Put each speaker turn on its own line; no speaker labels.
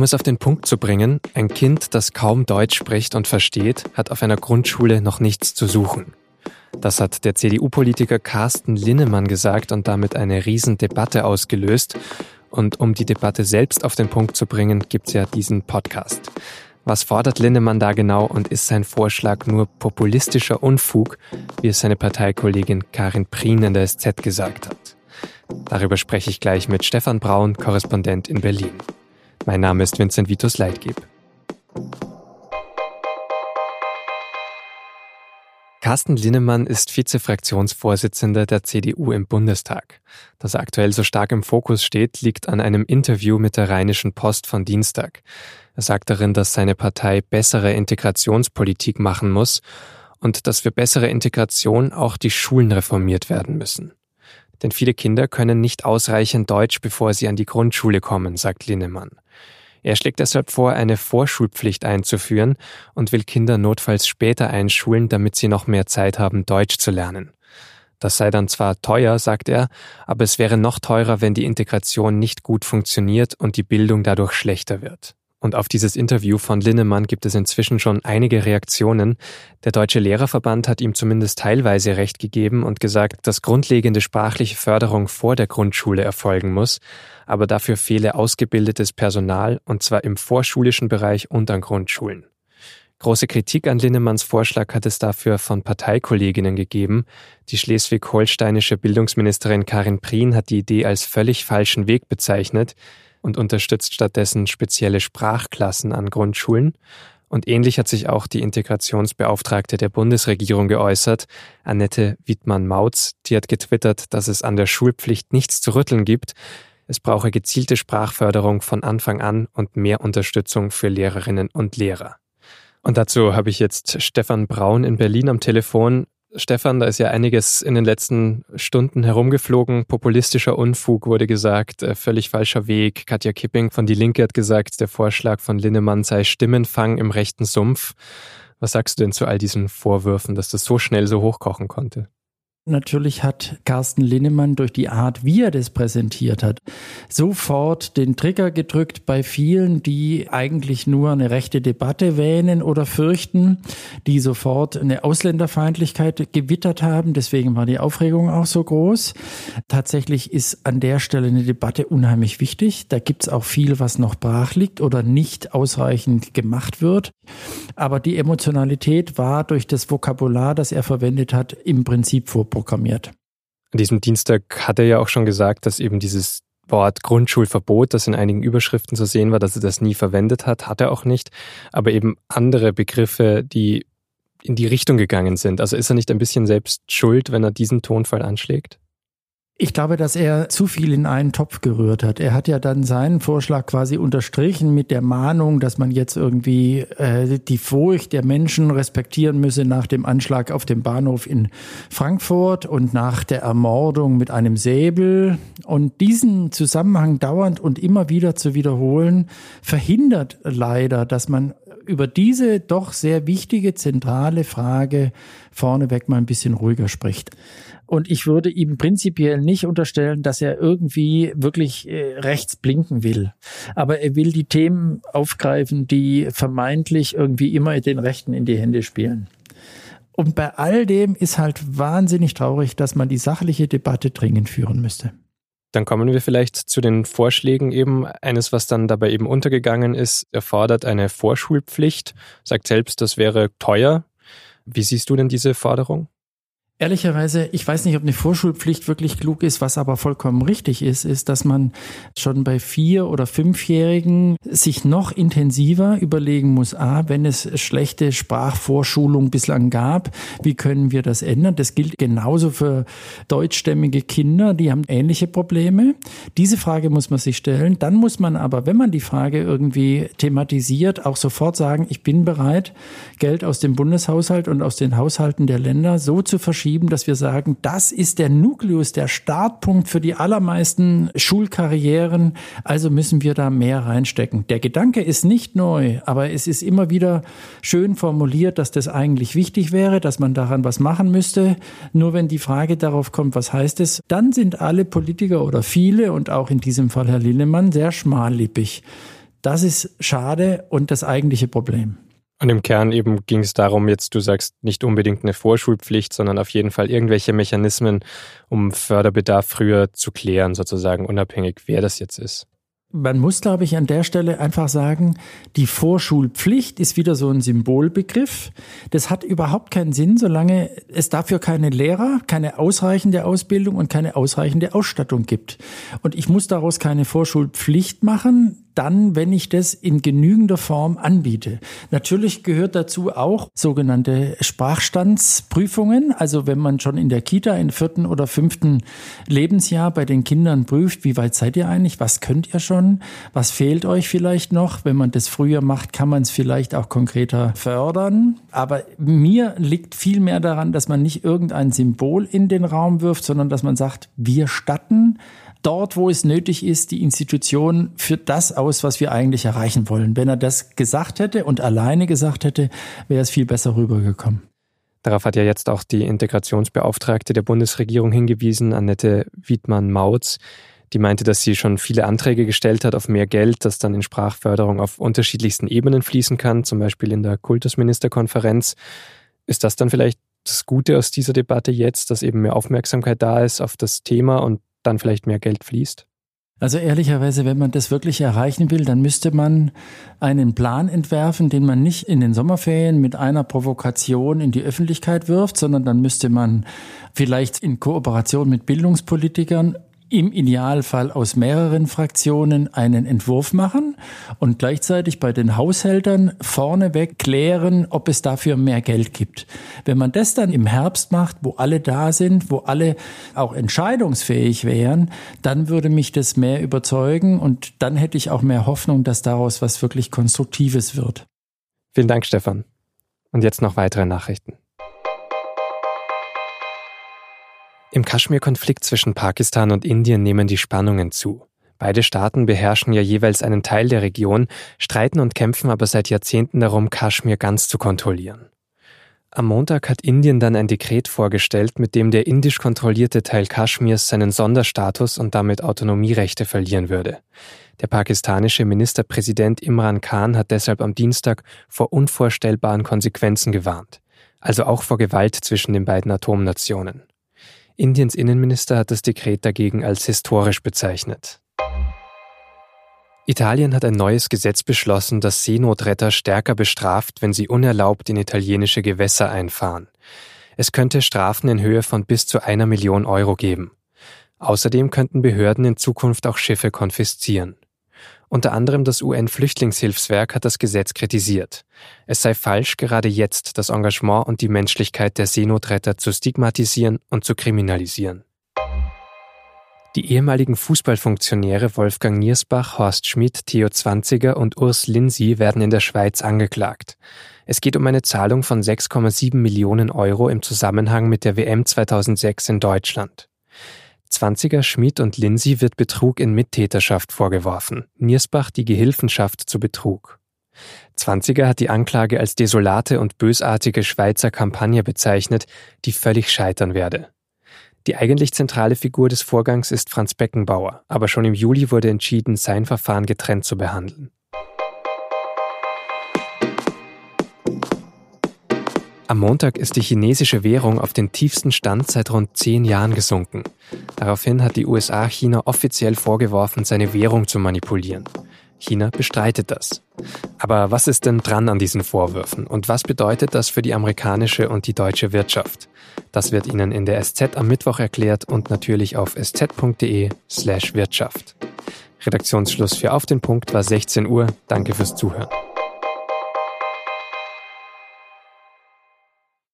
Um es auf den Punkt zu bringen, ein Kind, das kaum Deutsch spricht und versteht, hat auf einer Grundschule noch nichts zu suchen. Das hat der CDU-Politiker Carsten Linnemann gesagt und damit eine Riesendebatte ausgelöst. Und um die Debatte selbst auf den Punkt zu bringen, gibt's ja diesen Podcast. Was fordert Linnemann da genau und ist sein Vorschlag nur populistischer Unfug, wie es seine Parteikollegin Karin Prien in der SZ gesagt hat? Darüber spreche ich gleich mit Stefan Braun, Korrespondent in Berlin. Mein Name ist Vincent Vitus Leitgeb. Carsten Linnemann ist Vizefraktionsvorsitzender der CDU im Bundestag. Dass er aktuell so stark im Fokus steht, liegt an einem Interview mit der Rheinischen Post von Dienstag. Er sagt darin, dass seine Partei bessere Integrationspolitik machen muss und dass für bessere Integration auch die Schulen reformiert werden müssen. Denn viele Kinder können nicht ausreichend Deutsch, bevor sie an die Grundschule kommen, sagt Linnemann. Er schlägt deshalb vor, eine Vorschulpflicht einzuführen und will Kinder notfalls später einschulen, damit sie noch mehr Zeit haben, Deutsch zu lernen. Das sei dann zwar teuer, sagt er, aber es wäre noch teurer, wenn die Integration nicht gut funktioniert und die Bildung dadurch schlechter wird. Und auf dieses Interview von Linnemann gibt es inzwischen schon einige Reaktionen. Der Deutsche Lehrerverband hat ihm zumindest teilweise recht gegeben und gesagt, dass grundlegende sprachliche Förderung vor der Grundschule erfolgen muss, aber dafür fehle ausgebildetes Personal, und zwar im vorschulischen Bereich und an Grundschulen. Große Kritik an Linnemanns Vorschlag hat es dafür von Parteikolleginnen gegeben. Die schleswig-holsteinische Bildungsministerin Karin Prien hat die Idee als völlig falschen Weg bezeichnet und unterstützt stattdessen spezielle Sprachklassen an Grundschulen. Und ähnlich hat sich auch die Integrationsbeauftragte der Bundesregierung geäußert, Annette Wittmann-Mautz, die hat getwittert, dass es an der Schulpflicht nichts zu rütteln gibt. Es brauche gezielte Sprachförderung von Anfang an und mehr Unterstützung für Lehrerinnen und Lehrer. Und dazu habe ich jetzt Stefan Braun in Berlin am Telefon. Stefan, da ist ja einiges in den letzten Stunden herumgeflogen. Populistischer Unfug wurde gesagt, äh, völlig falscher Weg. Katja Kipping von Die Linke hat gesagt, der Vorschlag von Linnemann sei Stimmenfang im rechten Sumpf. Was sagst du denn zu all diesen Vorwürfen, dass das so schnell so hochkochen konnte?
Natürlich hat Carsten Linnemann durch die Art, wie er das präsentiert hat, sofort den Trigger gedrückt bei vielen, die eigentlich nur eine rechte Debatte wähnen oder fürchten, die sofort eine Ausländerfeindlichkeit gewittert haben. Deswegen war die Aufregung auch so groß. Tatsächlich ist an der Stelle eine Debatte unheimlich wichtig. Da gibt es auch viel, was noch brach liegt oder nicht ausreichend gemacht wird. Aber die Emotionalität war durch das Vokabular, das er verwendet hat, im Prinzip vor vorprogrammiert.
An diesem Dienstag hat er ja auch schon gesagt, dass eben dieses Wort Grundschulverbot, das in einigen Überschriften zu sehen war, dass er das nie verwendet hat, hat er auch nicht. Aber eben andere Begriffe, die in die Richtung gegangen sind. Also ist er nicht ein bisschen selbst schuld, wenn er diesen Tonfall anschlägt?
Ich glaube, dass er zu viel in einen Topf gerührt hat. Er hat ja dann seinen Vorschlag quasi unterstrichen mit der Mahnung, dass man jetzt irgendwie äh, die Furcht der Menschen respektieren müsse nach dem Anschlag auf dem Bahnhof in Frankfurt und nach der Ermordung mit einem Säbel. Und diesen Zusammenhang dauernd und immer wieder zu wiederholen, verhindert leider, dass man über diese doch sehr wichtige zentrale Frage vorneweg mal ein bisschen ruhiger spricht. Und ich würde ihm prinzipiell nicht unterstellen, dass er irgendwie wirklich äh, rechts blinken will. Aber er will die Themen aufgreifen, die vermeintlich irgendwie immer den Rechten in die Hände spielen. Und bei all dem ist halt wahnsinnig traurig, dass man die sachliche Debatte dringend führen müsste.
Dann kommen wir vielleicht zu den Vorschlägen eben. Eines, was dann dabei eben untergegangen ist, er fordert eine Vorschulpflicht, sagt selbst, das wäre teuer. Wie siehst du denn diese Forderung?
Ehrlicherweise, ich weiß nicht, ob eine Vorschulpflicht wirklich klug ist. Was aber vollkommen richtig ist, ist, dass man schon bei vier- oder fünfjährigen sich noch intensiver überlegen muss, a, wenn es schlechte Sprachvorschulung bislang gab, wie können wir das ändern? Das gilt genauso für deutschstämmige Kinder, die haben ähnliche Probleme. Diese Frage muss man sich stellen. Dann muss man aber, wenn man die Frage irgendwie thematisiert, auch sofort sagen, ich bin bereit, Geld aus dem Bundeshaushalt und aus den Haushalten der Länder so zu verschieben, beschrieben, dass wir sagen, das ist der Nukleus, der Startpunkt für die allermeisten Schulkarrieren. Also müssen wir da mehr reinstecken. Der Gedanke ist nicht neu, aber es ist immer wieder schön formuliert, dass das eigentlich wichtig wäre, dass man daran was machen müsste. Nur wenn die Frage darauf kommt, was heißt es, dann sind alle Politiker oder viele und auch in diesem Fall Herr Lillemann sehr schmallippig. Das ist schade und das eigentliche Problem.
Und im Kern eben ging es darum, jetzt du sagst nicht unbedingt eine Vorschulpflicht, sondern auf jeden Fall irgendwelche Mechanismen, um Förderbedarf früher zu klären, sozusagen unabhängig, wer das jetzt ist.
Man muss, glaube ich, an der Stelle einfach sagen, die Vorschulpflicht ist wieder so ein Symbolbegriff. Das hat überhaupt keinen Sinn, solange es dafür keine Lehrer, keine ausreichende Ausbildung und keine ausreichende Ausstattung gibt. Und ich muss daraus keine Vorschulpflicht machen dann, wenn ich das in genügender Form anbiete. Natürlich gehört dazu auch sogenannte Sprachstandsprüfungen. Also wenn man schon in der Kita im vierten oder fünften Lebensjahr bei den Kindern prüft, wie weit seid ihr eigentlich, was könnt ihr schon, was fehlt euch vielleicht noch. Wenn man das früher macht, kann man es vielleicht auch konkreter fördern. Aber mir liegt viel mehr daran, dass man nicht irgendein Symbol in den Raum wirft, sondern dass man sagt, wir statten dort, wo es nötig ist, die Institution führt das aus, was wir eigentlich erreichen wollen. Wenn er das gesagt hätte und alleine gesagt hätte, wäre es viel besser rübergekommen.
Darauf hat ja jetzt auch die Integrationsbeauftragte der Bundesregierung hingewiesen, Annette Wiedmann-Mautz. Die meinte, dass sie schon viele Anträge gestellt hat auf mehr Geld, das dann in Sprachförderung auf unterschiedlichsten Ebenen fließen kann, zum Beispiel in der Kultusministerkonferenz. Ist das dann vielleicht das Gute aus dieser Debatte jetzt, dass eben mehr Aufmerksamkeit da ist auf das Thema und dann vielleicht mehr Geld fließt?
Also ehrlicherweise, wenn man das wirklich erreichen will, dann müsste man einen Plan entwerfen, den man nicht in den Sommerferien mit einer Provokation in die Öffentlichkeit wirft, sondern dann müsste man vielleicht in Kooperation mit Bildungspolitikern im Idealfall aus mehreren Fraktionen einen Entwurf machen und gleichzeitig bei den Haushältern vorneweg klären, ob es dafür mehr Geld gibt. Wenn man das dann im Herbst macht, wo alle da sind, wo alle auch entscheidungsfähig wären, dann würde mich das mehr überzeugen und dann hätte ich auch mehr Hoffnung, dass daraus was wirklich Konstruktives wird.
Vielen Dank, Stefan. Und jetzt noch weitere Nachrichten. Im Kaschmir-Konflikt zwischen Pakistan und Indien nehmen die Spannungen zu. Beide Staaten beherrschen ja jeweils einen Teil der Region, streiten und kämpfen aber seit Jahrzehnten darum, Kaschmir ganz zu kontrollieren. Am Montag hat Indien dann ein Dekret vorgestellt, mit dem der indisch kontrollierte Teil Kaschmirs seinen Sonderstatus und damit Autonomierechte verlieren würde. Der pakistanische Ministerpräsident Imran Khan hat deshalb am Dienstag vor unvorstellbaren Konsequenzen gewarnt, also auch vor Gewalt zwischen den beiden Atomnationen. Indiens Innenminister hat das Dekret dagegen als historisch bezeichnet. Italien hat ein neues Gesetz beschlossen, das Seenotretter stärker bestraft, wenn sie unerlaubt in italienische Gewässer einfahren. Es könnte Strafen in Höhe von bis zu einer Million Euro geben. Außerdem könnten Behörden in Zukunft auch Schiffe konfiszieren. Unter anderem das UN-Flüchtlingshilfswerk hat das Gesetz kritisiert. Es sei falsch, gerade jetzt das Engagement und die Menschlichkeit der Seenotretter zu stigmatisieren und zu kriminalisieren. Die ehemaligen Fußballfunktionäre Wolfgang Niersbach, Horst Schmidt, Theo Zwanziger und Urs Lindsay werden in der Schweiz angeklagt. Es geht um eine Zahlung von 6,7 Millionen Euro im Zusammenhang mit der WM 2006 in Deutschland. Zwanziger, Schmidt und Lindsay wird Betrug in Mittäterschaft vorgeworfen, Niersbach die Gehilfenschaft zu Betrug. Zwanziger hat die Anklage als desolate und bösartige Schweizer Kampagne bezeichnet, die völlig scheitern werde. Die eigentlich zentrale Figur des Vorgangs ist Franz Beckenbauer, aber schon im Juli wurde entschieden, sein Verfahren getrennt zu behandeln. Am Montag ist die chinesische Währung auf den tiefsten Stand seit rund zehn Jahren gesunken. Daraufhin hat die USA China offiziell vorgeworfen, seine Währung zu manipulieren. China bestreitet das. Aber was ist denn dran an diesen Vorwürfen und was bedeutet das für die amerikanische und die deutsche Wirtschaft? Das wird Ihnen in der SZ am Mittwoch erklärt und natürlich auf sz.de slash Wirtschaft. Redaktionsschluss für Auf den Punkt war 16 Uhr. Danke fürs Zuhören.